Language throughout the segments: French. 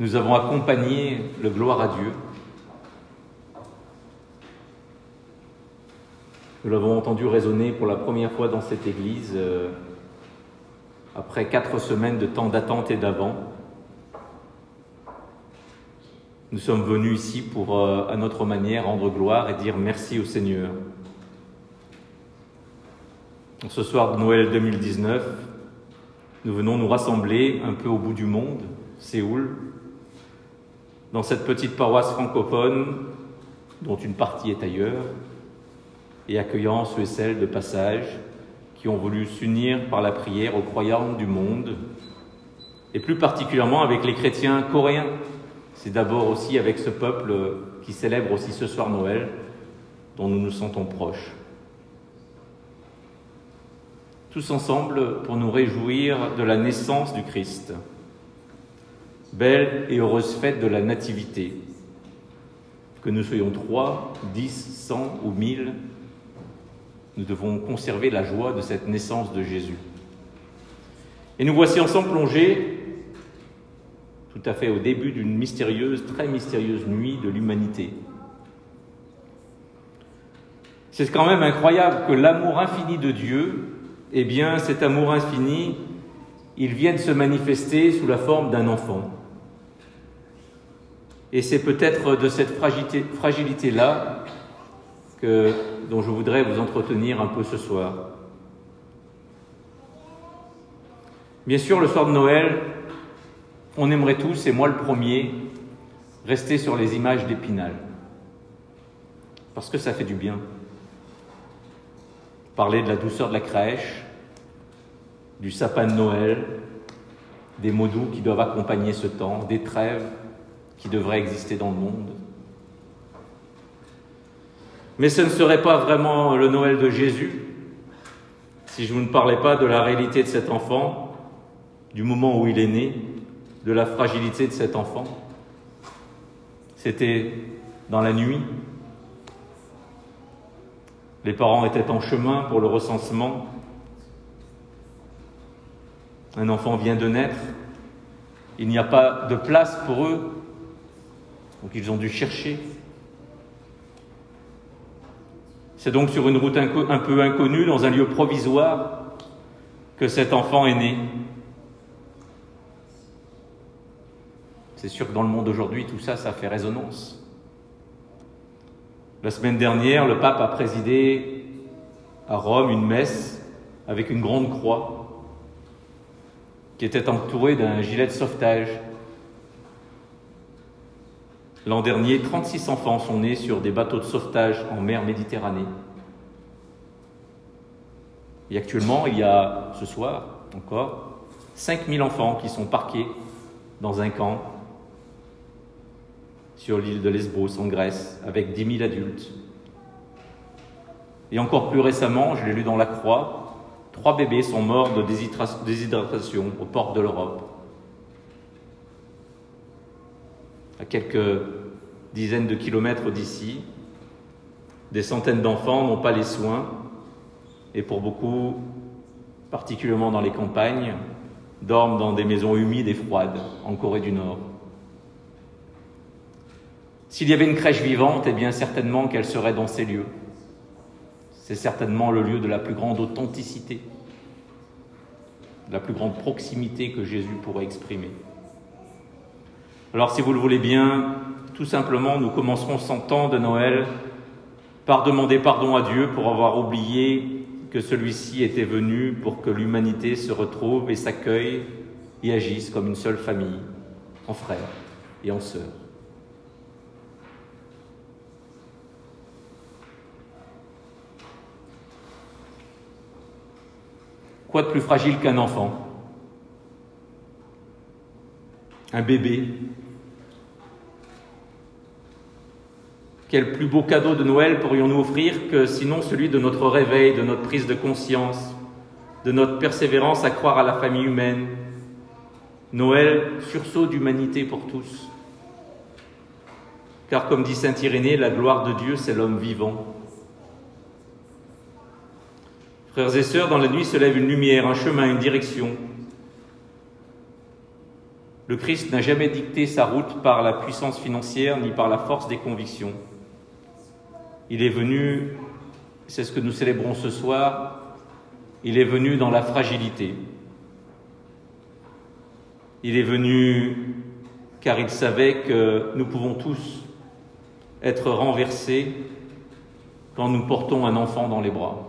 nous avons accompagné le gloire à Dieu. Nous l'avons entendu résonner pour la première fois dans cette église euh, après quatre semaines de temps d'attente et d'avant. Nous sommes venus ici pour, euh, à notre manière, rendre gloire et dire merci au Seigneur. Ce soir de Noël 2019, nous venons nous rassembler un peu au bout du monde, Séoul, dans cette petite paroisse francophone dont une partie est ailleurs, et accueillant ceux et celles de passage qui ont voulu s'unir par la prière aux croyants du monde, et plus particulièrement avec les chrétiens coréens c'est d'abord aussi avec ce peuple qui célèbre aussi ce soir Noël, dont nous nous sentons proches. Tous ensemble pour nous réjouir de la naissance du Christ. Belle et heureuse fête de la Nativité. Que nous soyons trois, dix, cent ou mille, nous devons conserver la joie de cette naissance de Jésus. Et nous voici ensemble plongés tout à fait au début d'une mystérieuse, très mystérieuse nuit de l'humanité. C'est quand même incroyable que l'amour infini de Dieu, eh bien cet amour infini, il vienne se manifester sous la forme d'un enfant. Et c'est peut-être de cette fragilité-là dont je voudrais vous entretenir un peu ce soir. Bien sûr, le soir de Noël, on aimerait tous, et moi le premier, rester sur les images d'Épinal. Parce que ça fait du bien. Parler de la douceur de la crèche, du sapin de Noël, des mots doux qui doivent accompagner ce temps, des trêves qui devraient exister dans le monde. Mais ce ne serait pas vraiment le Noël de Jésus si je vous ne parlais pas de la réalité de cet enfant, du moment où il est né, de la fragilité de cet enfant. C'était dans la nuit. Les parents étaient en chemin pour le recensement. Un enfant vient de naître. Il n'y a pas de place pour eux. Donc ils ont dû chercher. C'est donc sur une route un peu inconnue, dans un lieu provisoire, que cet enfant est né. C'est sûr que dans le monde aujourd'hui, tout ça, ça fait résonance. La semaine dernière, le pape a présidé à Rome une messe avec une grande croix qui était entourée d'un gilet de sauvetage. L'an dernier, 36 enfants sont nés sur des bateaux de sauvetage en mer Méditerranée. Et actuellement, il y a ce soir encore 5000 enfants qui sont parqués dans un camp sur l'île de Lesbos en Grèce avec 10 000 adultes. Et encore plus récemment, je l'ai lu dans la Croix, trois bébés sont morts de déshydratation aux portes de l'Europe. À quelques dizaines de kilomètres d'ici, des centaines d'enfants n'ont pas les soins et pour beaucoup, particulièrement dans les campagnes, dorment dans des maisons humides et froides en Corée du Nord. S'il y avait une crèche vivante, eh bien certainement qu'elle serait dans ces lieux. C'est certainement le lieu de la plus grande authenticité, de la plus grande proximité que Jésus pourrait exprimer. Alors si vous le voulez bien, tout simplement, nous commencerons ce temps de Noël par demander pardon à Dieu pour avoir oublié que celui-ci était venu pour que l'humanité se retrouve et s'accueille et agisse comme une seule famille, en frères et en sœurs. Quoi de plus fragile qu'un enfant? Un bébé Quel plus beau cadeau de Noël pourrions-nous offrir que sinon celui de notre réveil, de notre prise de conscience, de notre persévérance à croire à la famille humaine Noël, sursaut d'humanité pour tous. Car comme dit Saint Irénée, la gloire de Dieu, c'est l'homme vivant. Frères et sœurs, dans la nuit se lève une lumière, un chemin, une direction. Le Christ n'a jamais dicté sa route par la puissance financière ni par la force des convictions. Il est venu, c'est ce que nous célébrons ce soir, il est venu dans la fragilité. Il est venu car il savait que nous pouvons tous être renversés quand nous portons un enfant dans les bras.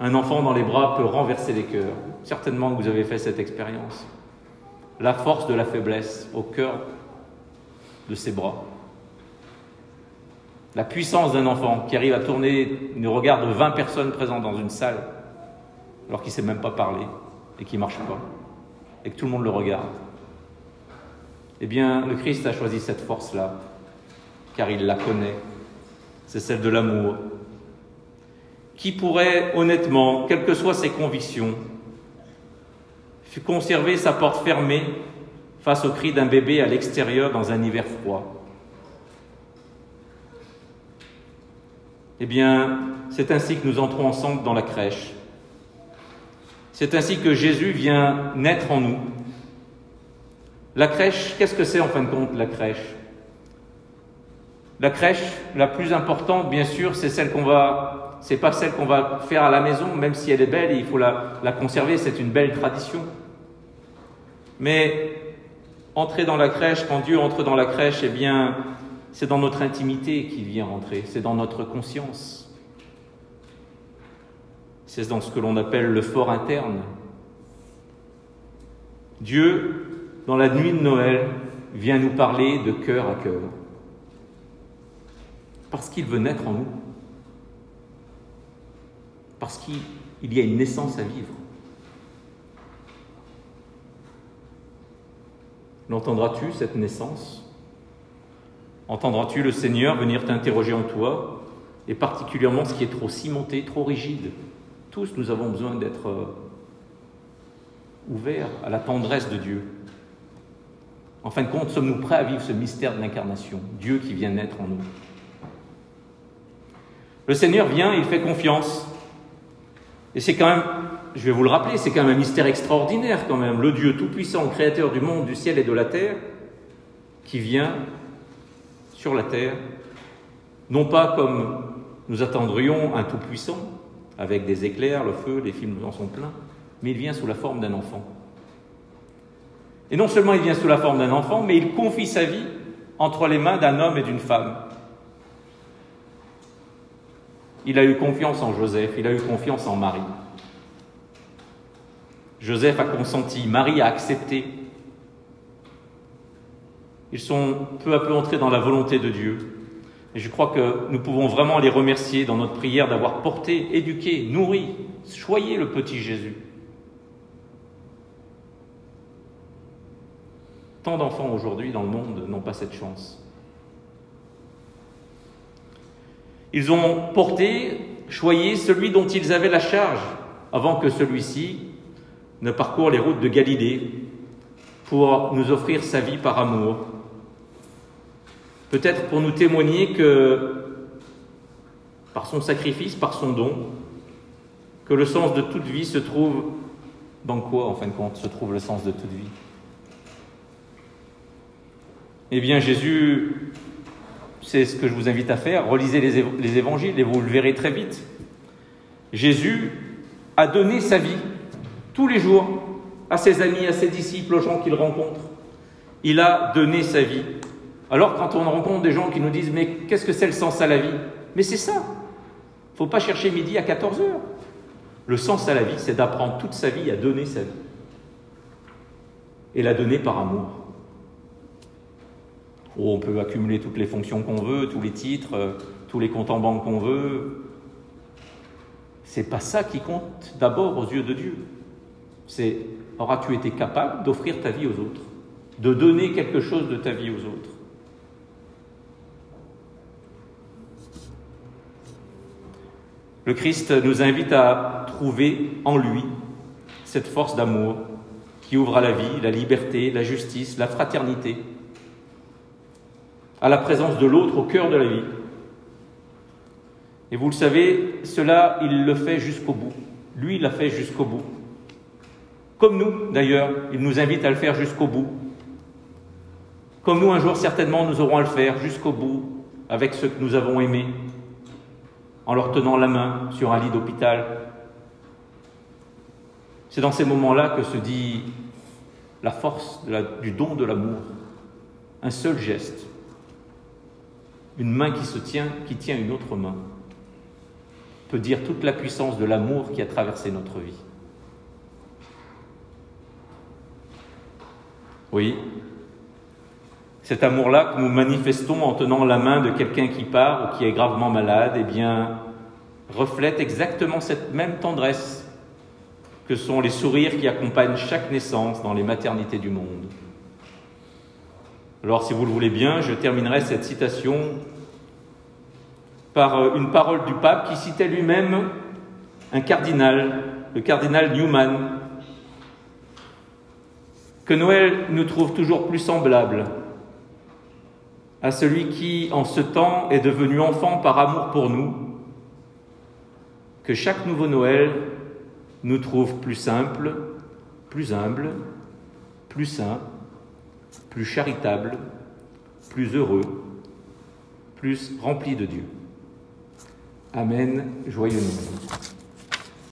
Un enfant dans les bras peut renverser les cœurs. Certainement vous avez fait cette expérience. La force de la faiblesse au cœur de ses bras. La puissance d'un enfant qui arrive à tourner le regard de 20 personnes présentes dans une salle alors qu'il ne sait même pas parler et qui ne marche pas et que tout le monde le regarde. Eh bien, le Christ a choisi cette force-là car il la connaît. C'est celle de l'amour, qui pourrait honnêtement, quelles que soient ses convictions, conserver sa porte fermée face au cri d'un bébé à l'extérieur dans un hiver froid. Eh bien, c'est ainsi que nous entrons ensemble dans la crèche. C'est ainsi que Jésus vient naître en nous. La crèche, qu'est-ce que c'est en fin de compte la crèche? La crèche, la plus importante, bien sûr, c'est celle qu'on va c'est pas celle qu'on va faire à la maison, même si elle est belle et il faut la, la conserver, c'est une belle tradition. Mais entrer dans la crèche, quand Dieu entre dans la crèche, eh bien, c'est dans notre intimité qu'il vient rentrer, c'est dans notre conscience. C'est dans ce que l'on appelle le fort interne. Dieu, dans la nuit de Noël, vient nous parler de cœur à cœur. Parce qu'il veut naître en nous parce qu'il y a une naissance à vivre. L'entendras-tu, cette naissance? Entendras-tu le Seigneur venir t'interroger en toi, et particulièrement ce qui est trop cimenté, trop rigide. Tous, nous avons besoin d'être euh, ouverts à la tendresse de Dieu. En fin de compte, sommes-nous prêts à vivre ce mystère de l'incarnation, Dieu qui vient naître en nous. Le Seigneur vient, il fait confiance, et c'est quand même, je vais vous le rappeler, c'est quand même un mystère extraordinaire quand même, le Dieu Tout-Puissant, créateur du monde, du ciel et de la terre, qui vient sur la terre, non pas comme nous attendrions un Tout-Puissant, avec des éclairs, le feu, les films en sont pleins, mais il vient sous la forme d'un enfant. Et non seulement il vient sous la forme d'un enfant, mais il confie sa vie entre les mains d'un homme et d'une femme. Il a eu confiance en Joseph, il a eu confiance en Marie. Joseph a consenti, Marie a accepté. Ils sont peu à peu entrés dans la volonté de Dieu. Et je crois que nous pouvons vraiment les remercier dans notre prière d'avoir porté, éduqué, nourri, choyé le petit Jésus. Tant d'enfants aujourd'hui dans le monde n'ont pas cette chance. Ils ont porté, choyé celui dont ils avaient la charge, avant que celui-ci ne parcourt les routes de Galilée pour nous offrir sa vie par amour. Peut-être pour nous témoigner que, par son sacrifice, par son don, que le sens de toute vie se trouve dans quoi, en fin de compte, se trouve le sens de toute vie? Eh bien, Jésus c'est ce que je vous invite à faire. Relisez les, évangiles et vous le verrez très vite. Jésus a donné sa vie tous les jours à ses amis, à ses disciples, aux gens qu'il rencontre. Il a donné sa vie. Alors quand on rencontre des gens qui nous disent mais qu'est-ce que c'est le sens à la vie? Mais c'est ça. Il ne faut pas chercher midi à 14 heures. Le sens à la vie, c'est d'apprendre toute sa vie à donner sa vie. Et la donner par amour. Oh, on peut accumuler toutes les fonctions qu'on veut, tous les titres, euh, tous les comptes en banque qu'on veut. C'est pas ça qui compte d'abord aux yeux de Dieu. C'est auras-tu été capable d'offrir ta vie aux autres, de donner quelque chose de ta vie aux autres? Le Christ nous invite à trouver en lui cette force d'amour qui ouvre à la vie, la liberté, la justice, la fraternité, à la présence de l'autre au cœur de la vie. Et vous le savez, cela, il le fait jusqu'au bout. Lui, il l'a fait jusqu'au bout. Comme nous, d'ailleurs, il nous invite à le faire jusqu'au bout. Comme nous, un jour, certainement, nous aurons à le faire jusqu'au bout avec ceux que nous avons aimés, en leur tenant la main sur un lit d'hôpital. C'est dans ces moments-là que se dit la force du don de l'amour. Un seul geste, une main qui se tient, qui tient une autre main, peut dire toute la puissance de l'amour qui a traversé notre vie. Oui, cet amour-là que nous manifestons en tenant la main de quelqu'un qui part ou qui est gravement malade, eh bien, reflète exactement cette même tendresse que sont les sourires qui accompagnent chaque naissance dans les maternités du monde. Alors, si vous le voulez bien, je terminerai cette citation par euh, une parole du pape qui citait lui-même un cardinal, le cardinal Newman, que Noël nous trouve toujours plus semblable à celui qui, en ce temps, est devenu enfant par amour pour nous, que chaque nouveau Noël nous trouve plus simple, plus humble, plus saint, plus charitable, plus heureux, plus rempli de Dieu. Amen, joyeux Noël.